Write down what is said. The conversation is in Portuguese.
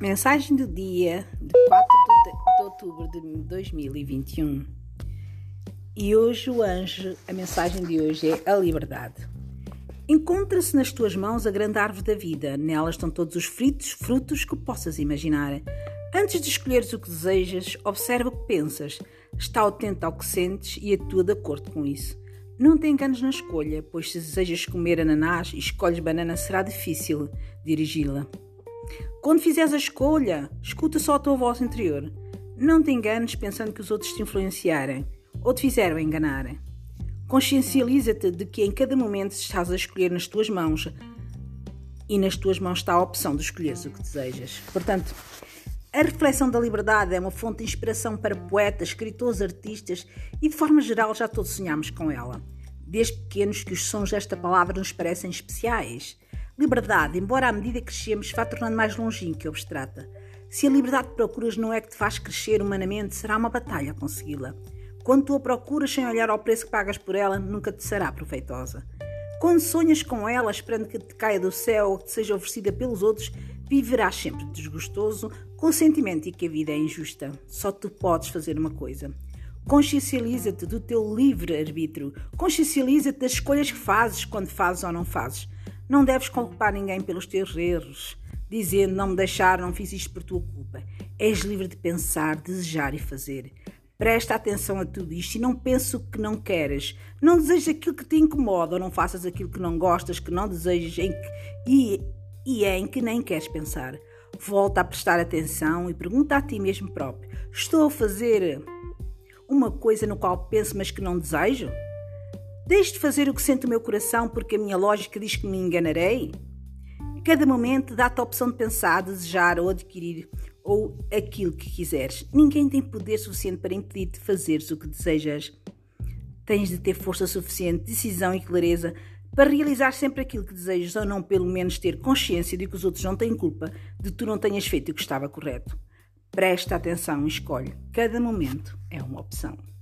Mensagem do dia de 4 de outubro de 2021. E hoje o anjo, a mensagem de hoje é a liberdade. Encontra-se nas tuas mãos a grande árvore da vida. Nelas estão todos os fritos, frutos que possas imaginar. Antes de escolheres o que desejas, observa o que pensas. Está atento ao que sentes e atua de acordo com isso. Não te enganes na escolha, pois se desejas comer ananás e escolhes banana, será difícil dirigi-la. Quando fizeres a escolha, escuta só a tua voz interior. Não te enganes pensando que os outros te influenciarem ou te fizeram enganar. Consciencializa-te de que em cada momento estás a escolher nas tuas mãos e nas tuas mãos está a opção de escolheres o que desejas. Portanto, a reflexão da liberdade é uma fonte de inspiração para poetas, escritores, artistas e, de forma geral, já todos sonhamos com ela. Desde pequenos que os sons desta palavra nos parecem especiais. Liberdade, embora à medida que crescemos, vá tornando mais longínqua e abstrata. Se a liberdade que procuras não é que te faz crescer humanamente, será uma batalha consegui-la. Quando tu a procuras sem olhar ao preço que pagas por ela, nunca te será proveitosa. Quando sonhas com ela, esperando que te caia do céu ou que te seja oferecida pelos outros, viverás sempre desgostoso, com o sentimento de que a vida é injusta. Só tu podes fazer uma coisa. Consciencializa-te do teu livre-arbítrio. Consciencializa-te das escolhas que fazes quando fazes ou não fazes. Não deves culpar ninguém pelos teus erros, dizendo não me deixaram, não fiz isto por tua culpa. És livre de pensar, desejar e fazer. Presta atenção a tudo isto e não penses o que não queres. Não desejes aquilo que te incomoda ou não faças aquilo que não gostas, que não desejas em que, e, e é em que nem queres pensar. Volta a prestar atenção e pergunta a ti mesmo próprio: Estou a fazer uma coisa no qual penso, mas que não desejo? Deixe de fazer o que sente o meu coração porque a minha lógica diz que me enganarei? Cada momento dá-te a opção de pensar, desejar ou adquirir ou aquilo que quiseres. Ninguém tem poder suficiente para impedir-te de fazeres o que desejas. Tens de ter força suficiente, decisão e clareza para realizar sempre aquilo que desejas ou não, pelo menos ter consciência de que os outros não têm culpa de tu não tenhas feito o que estava correto. Presta atenção e escolhe. Cada momento é uma opção.